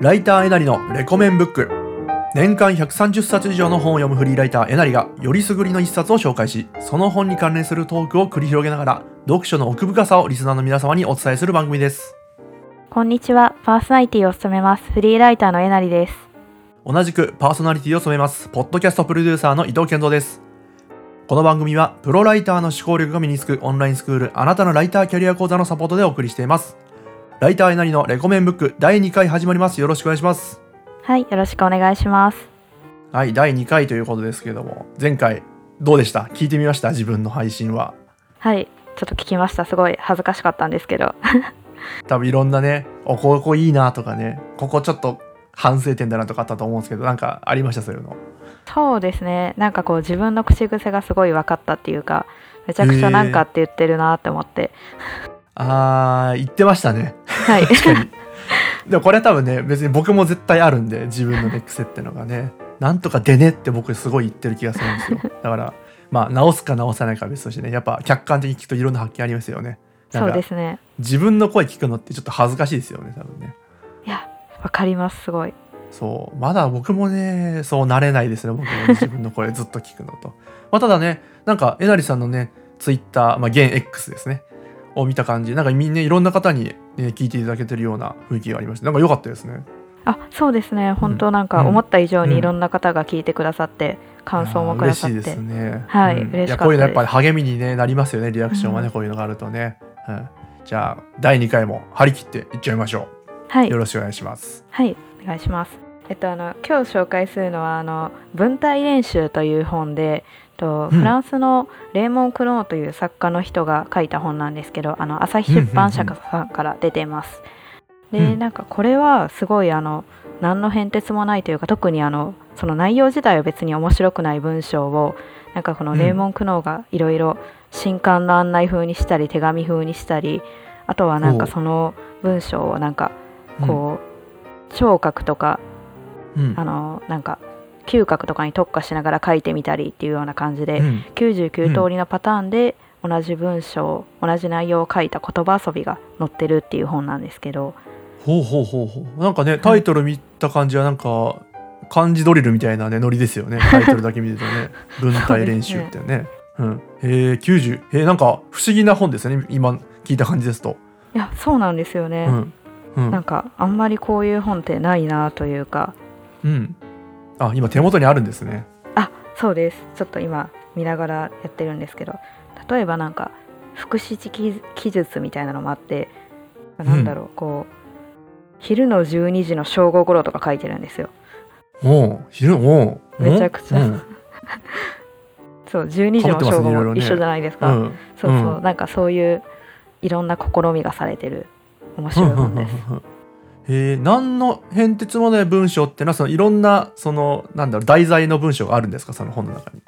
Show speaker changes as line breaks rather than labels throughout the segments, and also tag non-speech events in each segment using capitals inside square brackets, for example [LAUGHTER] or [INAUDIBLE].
ライターえなりのレコメンブック年間130冊以上の本を読むフリーライターえなりがよりすぐりの一冊を紹介しその本に関連するトークを繰り広げながら読書の奥深さをリスナーの皆様にお伝えする番組です
こんにちは。パーソナリティを務めます。フリーライターのえなりです。
同じくパーソナリティを務めますポッドキャストプロデューサーの伊藤健三ですこの番組はプロライターの思考力が身につくオンラインスクールあなたのライターキャリア講座のサポートでお送りしていますライターえなりのレコメンブック第2回始まりますよろしくお願いします
はい。よろしくお願いします。
はい第2回ということですけども前回どうでした？聞いてみました？自分の配信は
はい。ちょっと聞きました。すごい恥ずかしかったんですけど。[LAUGHS]
多分いろんなねおここいいなとかねここちょっと反省点だなとかあったと思うんですけどなんかありました？そういうの
そうですね。なんかこう自分の口癖がすごい分かったっていうか、めちゃくちゃなんかって言ってるなって思って。
あー言ってましたね
はい。
確かにでもこれは多分ね別に僕も絶対あるんで自分のね癖ってのがねなんとかでねって僕すごい言ってる気がするんですよだからまあ直すか直さないかは別としてねやっぱ客観的に聞くといろんな発見ありますよね
そう
か
ですね。
自分の声聞くのってちょっと恥ずかしいですよね多分ね
いや、わかります。すごい。
そうまだ僕もねそうなれないですね僕もね [LAUGHS] 自分の声ずっと聞くのとまあただねなんかえなりさんのねツイッター、まあ、現 X ですねを見た感じなんかみんないろんな方に、ね、聞いていただけてるような雰囲気がありましてなんか良かったですね
あ、そうですね。本当なんか
うん
思った以上
うん
にいろんな方が聞いてくださって、感想もくださって。
嬉しいですね。
はい
うん
嬉しかったです
やこういうのやっぱり励みに、ね、なりますよねリアクションはね、
うん
こういうのがあるとね。うん、じゃあ第2回も張り切っていっちゃいましょう。
はい
よ。ろしくお願いします。
はい、お願いします。えっとあの今日紹介するのはあの文体練習という本で、と
うん。
フランスのレーモン・クローという作家の人が書いた本なんですけど、あの朝日出版社さんから出ています。で、
うん。
なんかこれはすごいあの何の変哲もないというか特にあのその内容自体は別に面白くない文章をなんかこの
うん。
レーモン・クノーがいろいろ新刊の案内風にしたり手紙風にしたりあとはなんかその文章をなんかこう、聴覚とかあのなんか嗅覚とかに特化しながら書いてみたりっていうような感じで、
うん。
99通りのパターンで同じ文章同じ内容を書いた言葉遊びが載ってるっていう本なんですけど。
ほうほうほうほう。なんかねタイトル見た感じはなんか漢字ドリルみたいなねノリですよね。[LAUGHS] タイトルだけ見るとね。文体練習ってね。うん、へえ90えーなんか不思議な本ですよね。今聞いた感じですと。
いやそうなんですよね、
うん。うん。
なんかあんまりこういう本ってないなというか。
うん、あ今手元にあるんですね。
あそうです。ちょっと今見ながらやってるんですけど。例えばなんか副詞記記述みたいなのもあってなんだろう、こう昼の12時の正午頃とか書いてるんですよ。
おう昼おう
めちゃくちゃ。
うん。[LAUGHS]
そう12時も
被ってます
正午も一緒じゃないですか、
うん。
そうそう、
うん。
なんかそういういろんな試みがされてる面白い本です、
へえ何の変哲もない文章っていうのはそのいろんなそのなんだろう題材の文章があるんですか？その本の中に。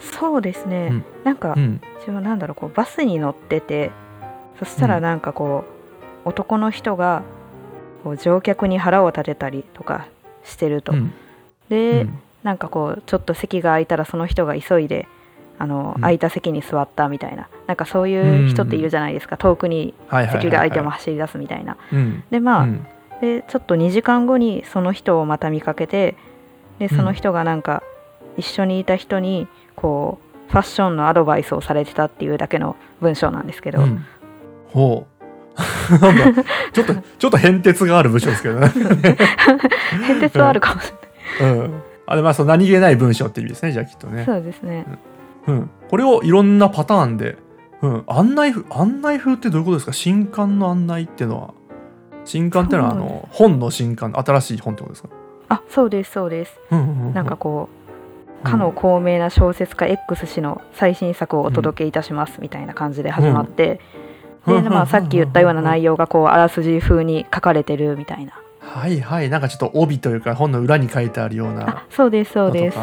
そうですね、
うん。
なんか
うん。
自分なんだろうこうバスに乗っててそしたら
うん。
なんかこう、男の人がこう乗客に腹を立てたりとかしてると、
うん。
で、
うん。
なんかこうちょっと席が空いたらその人が急いであの、
うん。
空いた席に座ったみたいな。なんかそういう人っているじゃないですか、遠くに
はいはいはいはい。
席が空いても走り出すみたいな。
うん。
でまあ、
うん
でちょっと2時間後にその人をまた見かけてでその人がなんか一緒にいた人にこうファッションのアドバイスをされてたっていうだけの文章なんですけど、
うん。ほう。[LAUGHS] なんだ。ちょっと [LAUGHS] ちょっと変哲がある文章ですけどね。[LAUGHS]
変哲はあるかもしれない、
うん、あれまあその何気ない文章って意味ですねじゃあきっとね。
そうですね。
うん、これをいろんなパターンで、うん、案内風案内風ってどういうことですか？新刊の案内っていうのは新刊っていうのはあの本の新刊新しい本ってことですか、
あそうですそうです。なんかこうかの高名な小説家 X 氏の最新作をお届けいたしますみたいな感じで始まって、
うん。
で、まあ、さっき言ったような内容がこうあらすじ風に書かれてるみたいな。
はいはい。なんかちょっと帯というか本の裏に書いてあるような。
あそうですそうです。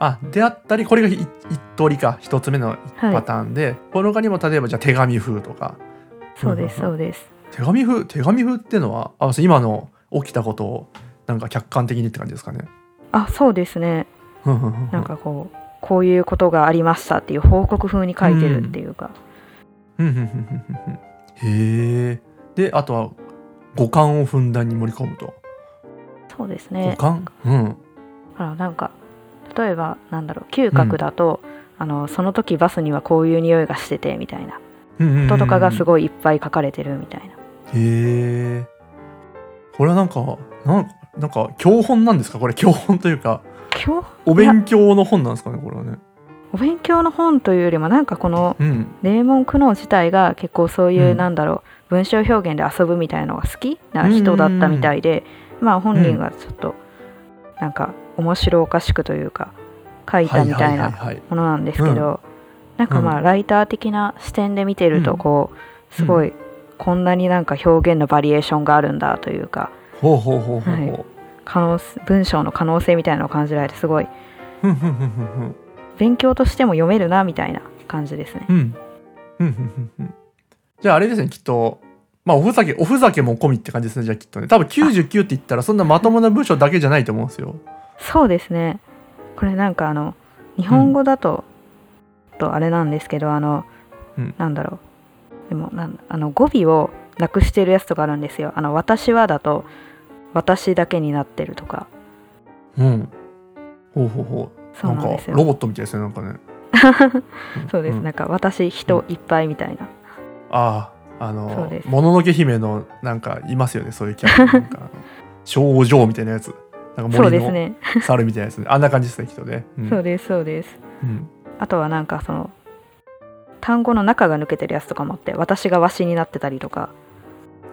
あであったりこれがい一通りか。一つ目の
はい
パターンで、この他にも例えばじゃあ手紙風とか。
そうですそうです
手紙風手紙風っていうのはあそう今の起きたことをなんか客観的にって感じですかね。
あそうですね。なんかこうこういうことがありましたっていう報告風に書いてるっていうか、
ふんへえであとは五感をふんだんに盛り込むと、
そうです
五
ね
感？うん。
ほらなんか例えばなんだろう嗅覚だと、あのその時バスにはこういう匂いがしててみたいな。こととかがす
い
ごいいっぱい書かれてるみたいな。
へえこれはなんかなんなんか教本なんですか？これ教本というかお勉強の本なんですかね？これはね。
お勉強の本というよりもなんかこの
うん。
デーモン・クノー自体が結構そういう、
うん。
なんだろう文章表現で遊ぶみたいなのが好きな人だったみたいで、まあ本人がちょっとなんか面白おかしくというか書いたみたいな
はい
ものなんですけど、なんかまあライター的な視点で見てる
うん
とこうすごいこんなになんか表現のバリエーションがあるんだというか
ほうほうほうほう
可能文章の可能性みたいなのを感じられてすごい勉強としても読めるなみたいな感じですね。
うん。じゃああれですねきっと。まあおふざけおふざけも込みって感じですねじゃあきっとね。多分99って言ったらそんなまともな文章だけじゃないと思うんですよ。
そうですね。これなんかあの日本語だと、とあれなんですけどあの、
うん。
なんだろうでもなんあの語尾をなくしてるやつとかあるんですよ。あの私はだと私だけになってるとか。
うん。ほうほうほう。
そうなんですよ。
かロボットみたいですねなんかね。[LAUGHS]
そうです、
ん。
なんか私人いっぱいみたいな、
あああ
そう
のもののけ姫のなんかいますよねそういうキャラ。[LAUGHS] なんか少女みたいなやつ。なんか森の
ですね、
猿みたいなやつ。ねあんな感じですねきっとね、うん。
そうですそうです。
うん。
あとはなんかその単語の中が抜けてるやつとかもあって私がわしになってたりとか。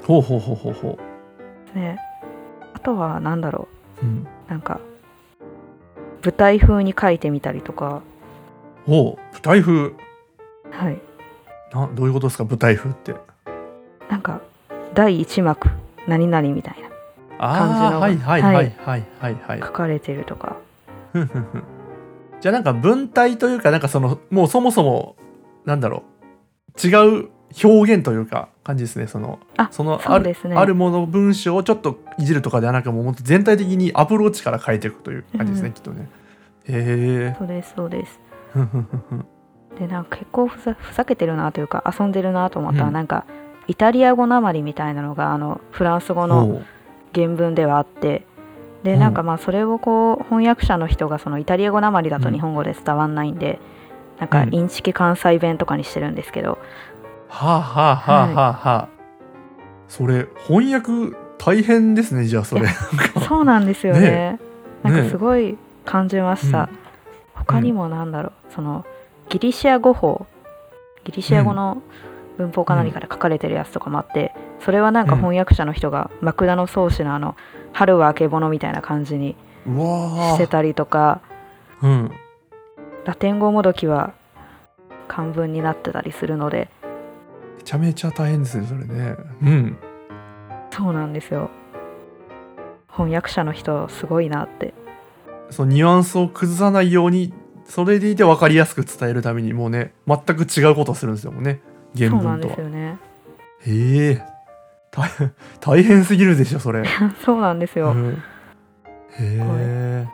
ほうほうほうほうほ
ね。あとはなんだろ
う、うん、
うなんか舞台風に書いてみたりとか。
ほう舞台風。
はい。
などういうことですか？舞台風って。
なんか第一幕何々みたいな。感じの
はいはい。はいはいはいはい。
書かれてるとか。
ふんふんふん。じゃあなんか文体というかなんかそのもうそもそもなんだろう。違う表現というか感じですねその。
あ
そのある
ね。
あるもの文章をちょっといじるとかではなくもう本当全体的にアプローチから変えていくという感じですね、
うん
きっとね。へえ
そうですそうです。でなんか結構ふざふざけてるなというか遊んでるなと思ったら、
うん。
なんかイタリア語なまりみたいなのがあのフランス語の原文ではあってで
うん。
なんかまあそれをこう翻訳者の人がそのイタリア語なまりだと
うん
日本語で伝わんないんで、なんか
うん。
インチキ関西弁とかにしてるんですけど、
はあはあはあはあはあ、それ翻訳大変ですねじゃあそれ。
いそうなんですよね。
ね
なんか
ね
すごい感じました、
うん
他にもなんだろう。そのギリシア語法。ギリシア語の文法か何かで書かれてるやつとかもあって、それはなんか翻訳者の人がマクダの宗師のあの「春はあけぼの」みたいな感じにしてたりとか。
うん
ラテン語もどきは漢文になってたりするので。
めちゃめちゃ大変ですねそれね。うん。
そうなんですよ。翻訳者の人すごいなって。
そのニュアンスを崩さないようにそれでいて分かりやすく伝えるためにもうね全く違うことをするんですよもうね。原
そうなん
文とは
ですよね。
へえ。大変大変すぎるでしょそれ、[LAUGHS]
そうなんですよ、
うん。へえ。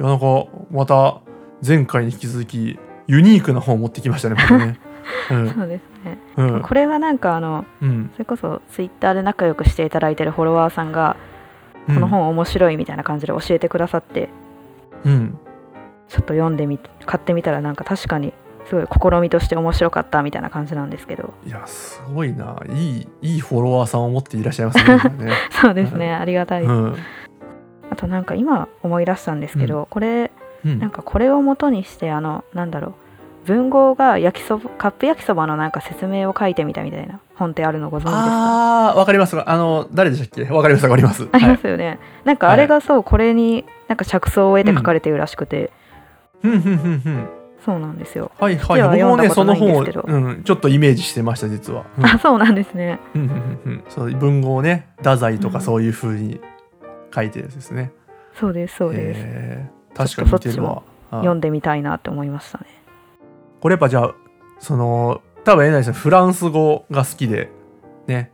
いやなんかまた前回に引き続きユニークな本を持ってきましたねまたね。[LAUGHS]
そうですね。
うん。うん
これはなんかあの
うん。
それこそツイッターで仲良くしていただいてるフォロワーさんがこの本面白いみたいな感じで教えてくださって
うん。
ちょっと読んでみ買ってみたらなんか確かにすごい試みとして面白かったみたいな感じなんですけど。
いやすごいな。いいいいフォロワーさんを持っていらっしゃいますね [LAUGHS]
そうですねありがたい、
うん。
あとなんか今思い出したんですけど、これ
うん。
なんかこれを元にしてあのなんだろう文豪が焼きそばカップ焼きそばのなんか説明を書いてみたみたいな本ってあるのご存知ですか？
ああわかります。あの誰でしたっけ？わかりますわかります。
あり
はい
ますよね、なんかあれがそうこれになんか着想を得て書かれてるらしくて、
ふんふんふんふん。
そうなんですよ。
はいはい。僕もねその本を、うん、ちょっとイメージしてました実は、うん。
あそうなんですね。
うんうんうんうん。そう文豪ね太宰と
うん。
かそういう風に書いてるやつですね、
そうですそうです、
へー確かに似てるわあ
読んでみたいなって思いましたね。
これやっぱじゃあその多分えなりさんフランス語が好きでね。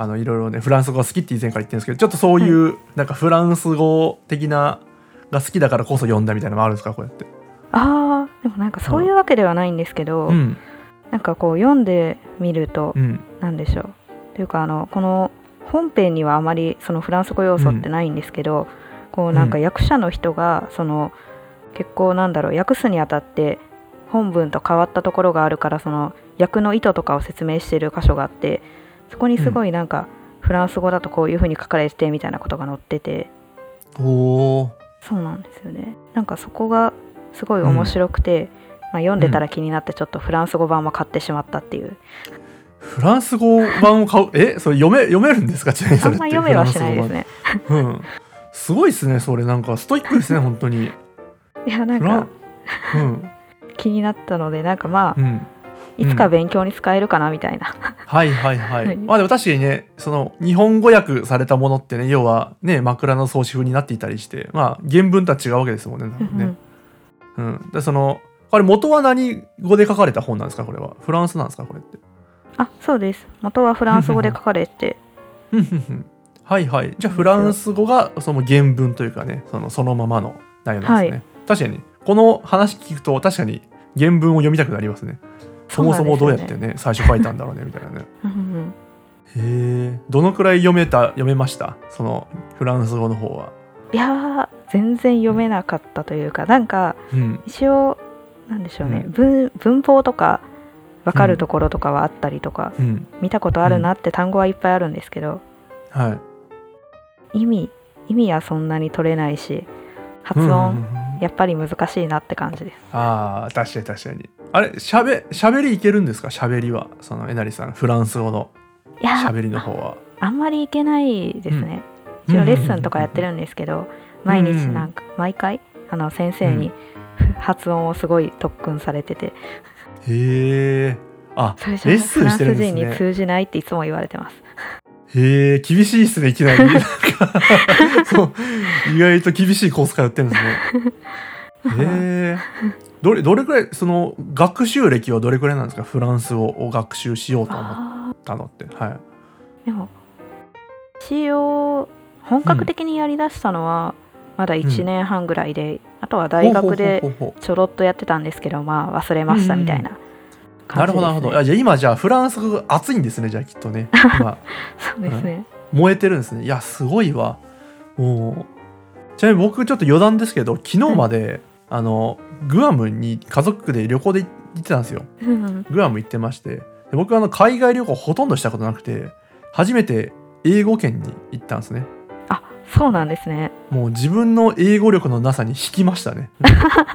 あのいろいろねフランス語が好きって以前から言ってるんですけどちょっとそういう、なんかフランス語的なが好きだからこそ読んだみたいなのもあるんですかこうやって？
あーでもなんかそういうわけではないんですけど、
うん。
なんかこう読んでみると、
うん。
なんでしょう。というかあのこの本編にはあまりそのフランス語要素ってないんですけど、こうなんか役者の人がその結構なんだろう訳すにあたって本文と変わったところがあるからその役の意図とかを説明している箇所があってそこにすごいなんか、フランス語だとこういう風に書かれててみたいなことが載ってて。
おー。
そうなんですよね。なんかそこがすごい面白くて、まあ、読んでたら気になってちょっとフランス語版も買ってしまったっていう、
フランス語版を買う？えそれ読め読めるんですか？ちなみに
あんま読めはしないですね。
うんすごいですねそれ。なんかストイックですね本当に。
いやなんか
うん。
気になったのでなんかまあ
うん。
いつか勉強に使えるかなみたいな、
はいはいはい、
はい。
まあでも確かにねその日本語訳されたものってね要はね枕草子風になっていたりしてまあ原文とは違うわけですもんねね。うんでそのあれ元は何語で書かれた本なんですかこれは？フランスなんですかこれって？
あそうです。元はフランス語で書かれて
はいはい。じゃあフランス語がその原文というかねそのそのままの内容なんですね、
はい。
確かにこの話聞くと確かに原文を読みたくなりますね。そもそもどうやってね最初書いたんだろうねみたいなね。
うんうん
へえ。どのくらい読めた読めました？そのフランス語の方は。
いやー全然読めなかったというかなんか
うん、
一応なんでしょうね、
うん。
文文法とか分かるところとかはあったりとか、
うん、
見たことあるなって単語はいっぱいあるんですけど、
はい。
意味意味はそんなに取れないし発音、
うんうんうん
やっぱり難しいなって感じです。
ああ確かに確かに。あれしゃべしゃべりいけるんですか？しゃべりは。そのえなりさんフランス語のしゃべりの方は。
あんまりいけないですね、
うん。
一応レッスンとかやってるんですけど、毎日なんか毎回あの先生に [LAUGHS] 発音をすごい特訓されてて。
へえ。あ
それじゃ
レッスンしてるんですね。
フランス人に通じないっていつも言われてます。
へえ厳しいっすねいきなり。[LAUGHS] 意外と厳しいコース通ってるんですね。へえ。どれどれくらいその学習歴はどれくらいなんですか？フランス語を学習しようと思っ
あ
たのって。はい。
ーでも一応本格的にやりだしたのはまだ1年半ぐらいで、あとは大学でちょろっとやってたんですけどまあ忘れましたみたいな
な
感じです、ね
るほどなるほど。じゃあ今じゃあフランス語が熱いんですねじゃあきっとね。[LAUGHS] 今
そうですね、
燃えてるんですね。いやすごいわ。もうちなみに僕ちょっと余談ですけど昨日まで、あのグアムに家族で旅行で行ってたんですよ。
うん
グアム行ってましてで僕あの海外旅行ほとんどしたことなくて初めて英語圏に行ったんですね。
あそうなんですね
もう自分の英語力のなさに引きましたね。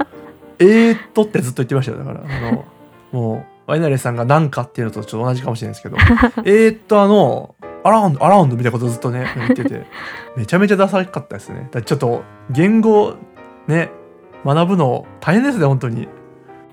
[LAUGHS] えーっとってずっと言ってましたよだからあのもうワイナレーさんが何かっていうのとちょっと同じかもしれないですけど [LAUGHS] えーっとあのアラウンドアラウンドみたいなことずっとね言ってて。[LAUGHS] めちゃめちゃダサかったですね。だちょっと言語ね学ぶの大変ですね本当に。
い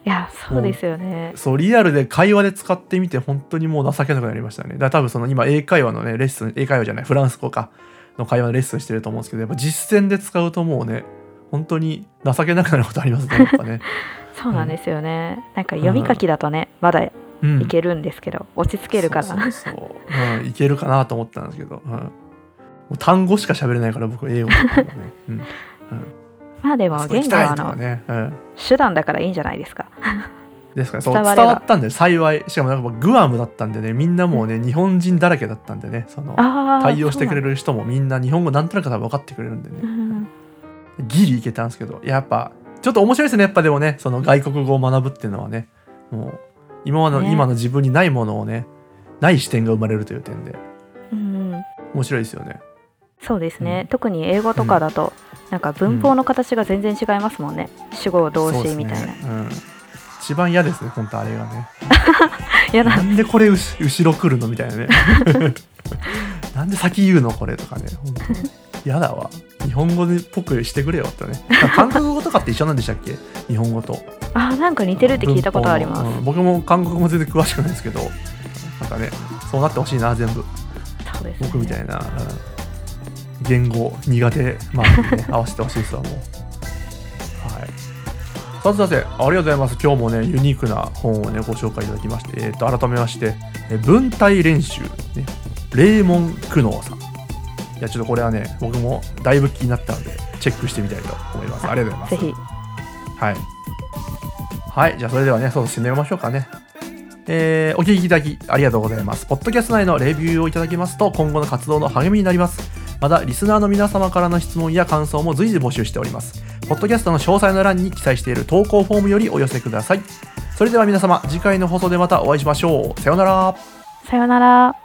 やそうですよね。
そうリアルで会話で使ってみて本当にもう情けなくなりましたね。だ多分その今英会話のねレッスン英会話じゃないフランス語かの会話のレッスンしてると思うんですけどやっぱ実践で使うともうね本当に情けなくなることありますねやっぱね、[LAUGHS]
そうなんですよね、なんか読み書きだとねまだい
うん、
けるんですけど、落ち着けるかな。
そうそうん、いけるかなと思ったんですけど、うん、単語しか喋れないから僕英語ね、うん、
まあでも言語はの
ね、うん、
手段だからいいんじゃないですか。
ですからそう伝
伝わ
ったんで幸い。しかもなんかグアムだったんでね。みんなもうね日本人だらけだったんでね。その対応してくれ
る、
る人もみんな日本語なんとなく多分分かってくれるんでね。
うん
ギリいけたんですけど。やっぱちょっと面白いですね。やっぱでもねその外国語を学ぶっていうのはね。もう今までの、
ね。
今の自分にないものをねない視点が生まれるという点で。
うん
面白いですよね。
そうですね、
うん。
特に英語とかだと、なんか文法の形が全然違いますもんね、主語動詞みたいな、
ね。うん、一番嫌ですね本当あれがね。[LAUGHS]
嫌な
なんでこれ後ろ来るのみたいなね。[LAUGHS] なんで先言うのこれとかね。本当嫌だわ日本語でっぽくしてくれよってね。[LAUGHS] 韓国語とかって一緒なんでしたっけ？日本語と。
あーなんか似てるって聞いたことあります、
うん僕も韓国語も全然詳しくないですけど。なんかねそうなってほしいな全部。
ね。
僕みたいな、うん言語苦手マークにね [LAUGHS] 合わせてほしいですわもう。はい。さてさてありがとうございます。今日もねユニークな本をねご紹介いただきまして、えー、と改めましてえ文体練習、ね、レーモン・クノーさんいやちょっとこれはね僕もだいぶ気になったのでチェックしてみたいと思いますありがとうございます
ぜひ
はい。はい、じゃあそれではね、そう締めましょうかね。えーお聞きいただきありがとうございます。ポッドキャスト内のレビューをいただけますと今後の活動の励みになります。また、リスナーの皆様からの質問や感想も随時募集しております。ポッドキャストの詳細の欄に記載している投稿フォームよりお寄せください。それでは皆様、次回の放送でまたお会いしましょう。さようなら。
さよなら。